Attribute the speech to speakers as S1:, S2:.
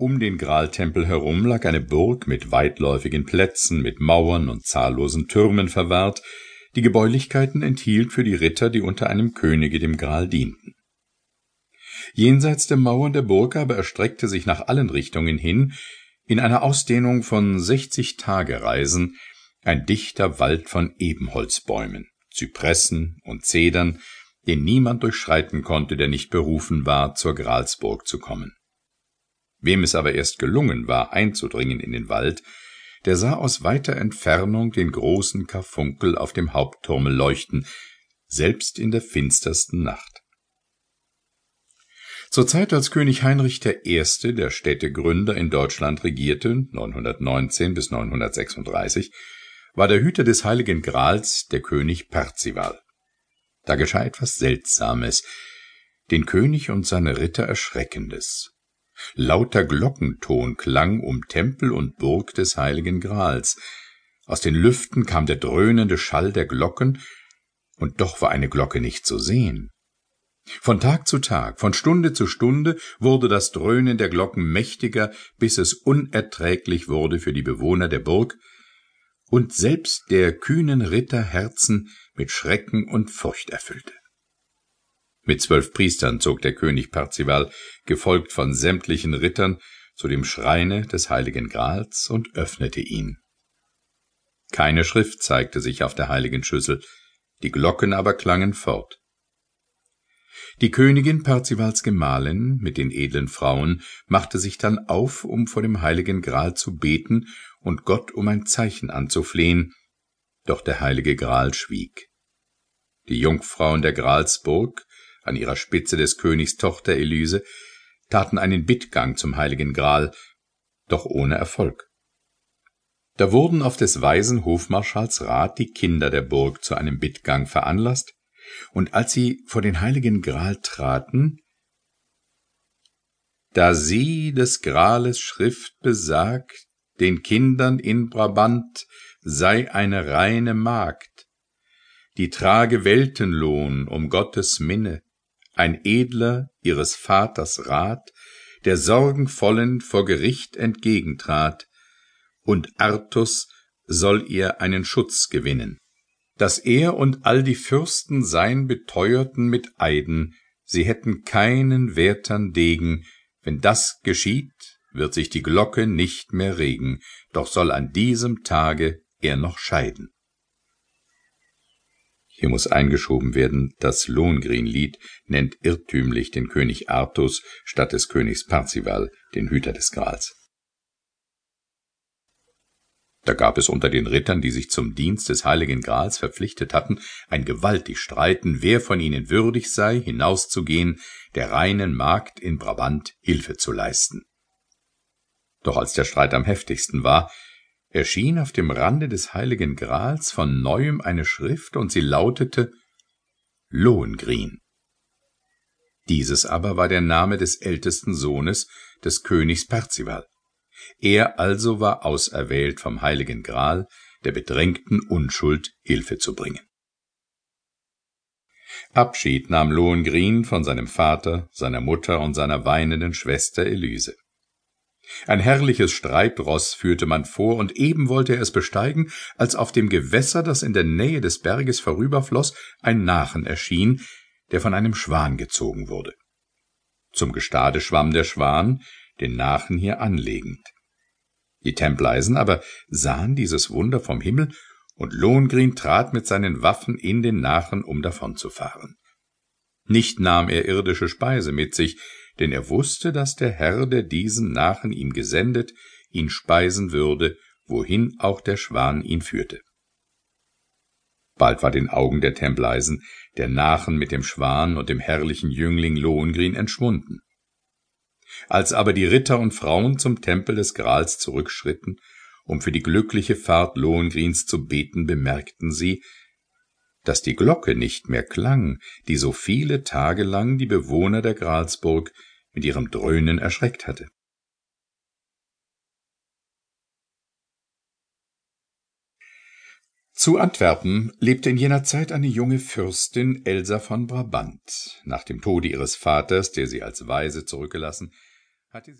S1: Um den Graltempel herum lag eine Burg mit weitläufigen Plätzen, mit Mauern und zahllosen Türmen verwahrt, die Gebäulichkeiten enthielt für die Ritter, die unter einem Könige dem Gral dienten. Jenseits der Mauern der Burg aber erstreckte sich nach allen Richtungen hin, in einer Ausdehnung von sechzig Tagereisen, ein dichter Wald von Ebenholzbäumen, Zypressen und Zedern, den niemand durchschreiten konnte, der nicht berufen war, zur Gralsburg zu kommen. Wem es aber erst gelungen war, einzudringen in den Wald, der sah aus weiter Entfernung den großen Karfunkel auf dem Hauptturme leuchten, selbst in der finstersten Nacht. Zur Zeit, als König Heinrich I., der Städtegründer in Deutschland regierte, 919 bis 936, war der Hüter des Heiligen Grals der König Perzival. Da geschah etwas Seltsames, den König und seine Ritter Erschreckendes. Lauter Glockenton klang um Tempel und Burg des Heiligen Grals. Aus den Lüften kam der dröhnende Schall der Glocken, und doch war eine Glocke nicht zu sehen. Von Tag zu Tag, von Stunde zu Stunde wurde das Dröhnen der Glocken mächtiger, bis es unerträglich wurde für die Bewohner der Burg, und selbst der kühnen Ritter Herzen mit Schrecken und Furcht erfüllte. Mit zwölf Priestern zog der König Parzival, gefolgt von sämtlichen Rittern, zu dem Schreine des heiligen Grals und öffnete ihn. Keine Schrift zeigte sich auf der heiligen Schüssel, die Glocken aber klangen fort. Die Königin Parzivals Gemahlin mit den edlen Frauen machte sich dann auf, um vor dem heiligen Gral zu beten und Gott um ein Zeichen anzuflehen, doch der heilige Gral schwieg. Die Jungfrauen der Gralsburg an ihrer Spitze des Königs Tochter Elise, taten einen Bittgang zum heiligen Gral, doch ohne Erfolg. Da wurden auf des weisen Hofmarschalls Rat die Kinder der Burg zu einem Bittgang veranlasst, und als sie vor den heiligen Gral traten, da sie des Grales Schrift besagt, den Kindern in Brabant sei eine reine Magd, die trage Weltenlohn um Gottes Minne, ein Edler ihres Vaters Rat, der sorgenvollen vor Gericht entgegentrat, und Artus soll ihr einen Schutz gewinnen. Dass er und all die Fürsten sein beteuerten mit Eiden, sie hätten keinen wertern Degen, wenn das geschieht, wird sich die Glocke nicht mehr regen, doch soll an diesem Tage er noch scheiden. Hier muss eingeschoben werden, das Lohengrin-Lied nennt irrtümlich den König Artus statt des Königs Parzival, den Hüter des Grals. Da gab es unter den Rittern, die sich zum Dienst des Heiligen Grals verpflichtet hatten, ein gewaltig Streiten, wer von ihnen würdig sei, hinauszugehen, der reinen Magd in Brabant Hilfe zu leisten. Doch als der Streit am heftigsten war, erschien auf dem Rande des heiligen Grals von neuem eine Schrift, und sie lautete Lohengrin. Dieses aber war der Name des ältesten Sohnes des Königs Perzival. Er also war auserwählt vom heiligen Gral, der bedrängten Unschuld Hilfe zu bringen. Abschied nahm Lohengrin von seinem Vater, seiner Mutter und seiner weinenden Schwester Elise. Ein herrliches Streitross führte man vor, und eben wollte er es besteigen, als auf dem Gewässer, das in der Nähe des Berges vorüberfloß, ein Nachen erschien, der von einem Schwan gezogen wurde. Zum Gestade schwamm der Schwan, den Nachen hier anlegend. Die Templeisen aber sahen dieses Wunder vom Himmel, und Lohengrin trat mit seinen Waffen in den Nachen, um davonzufahren. Nicht nahm er irdische Speise mit sich, denn er wusste, dass der Herr, der diesen Nachen ihm gesendet, ihn speisen würde, wohin auch der Schwan ihn führte. Bald war den Augen der Templeisen der Nachen mit dem Schwan und dem herrlichen Jüngling Lohengrin entschwunden. Als aber die Ritter und Frauen zum Tempel des Grals zurückschritten, um für die glückliche Fahrt Lohengrins zu beten, bemerkten sie, dass die Glocke nicht mehr klang, die so viele Tage lang die Bewohner der Gralsburg mit ihrem Dröhnen erschreckt hatte. Zu Antwerpen lebte in jener Zeit eine junge Fürstin Elsa von Brabant. Nach dem Tode ihres Vaters, der sie als Waise zurückgelassen, hatte sie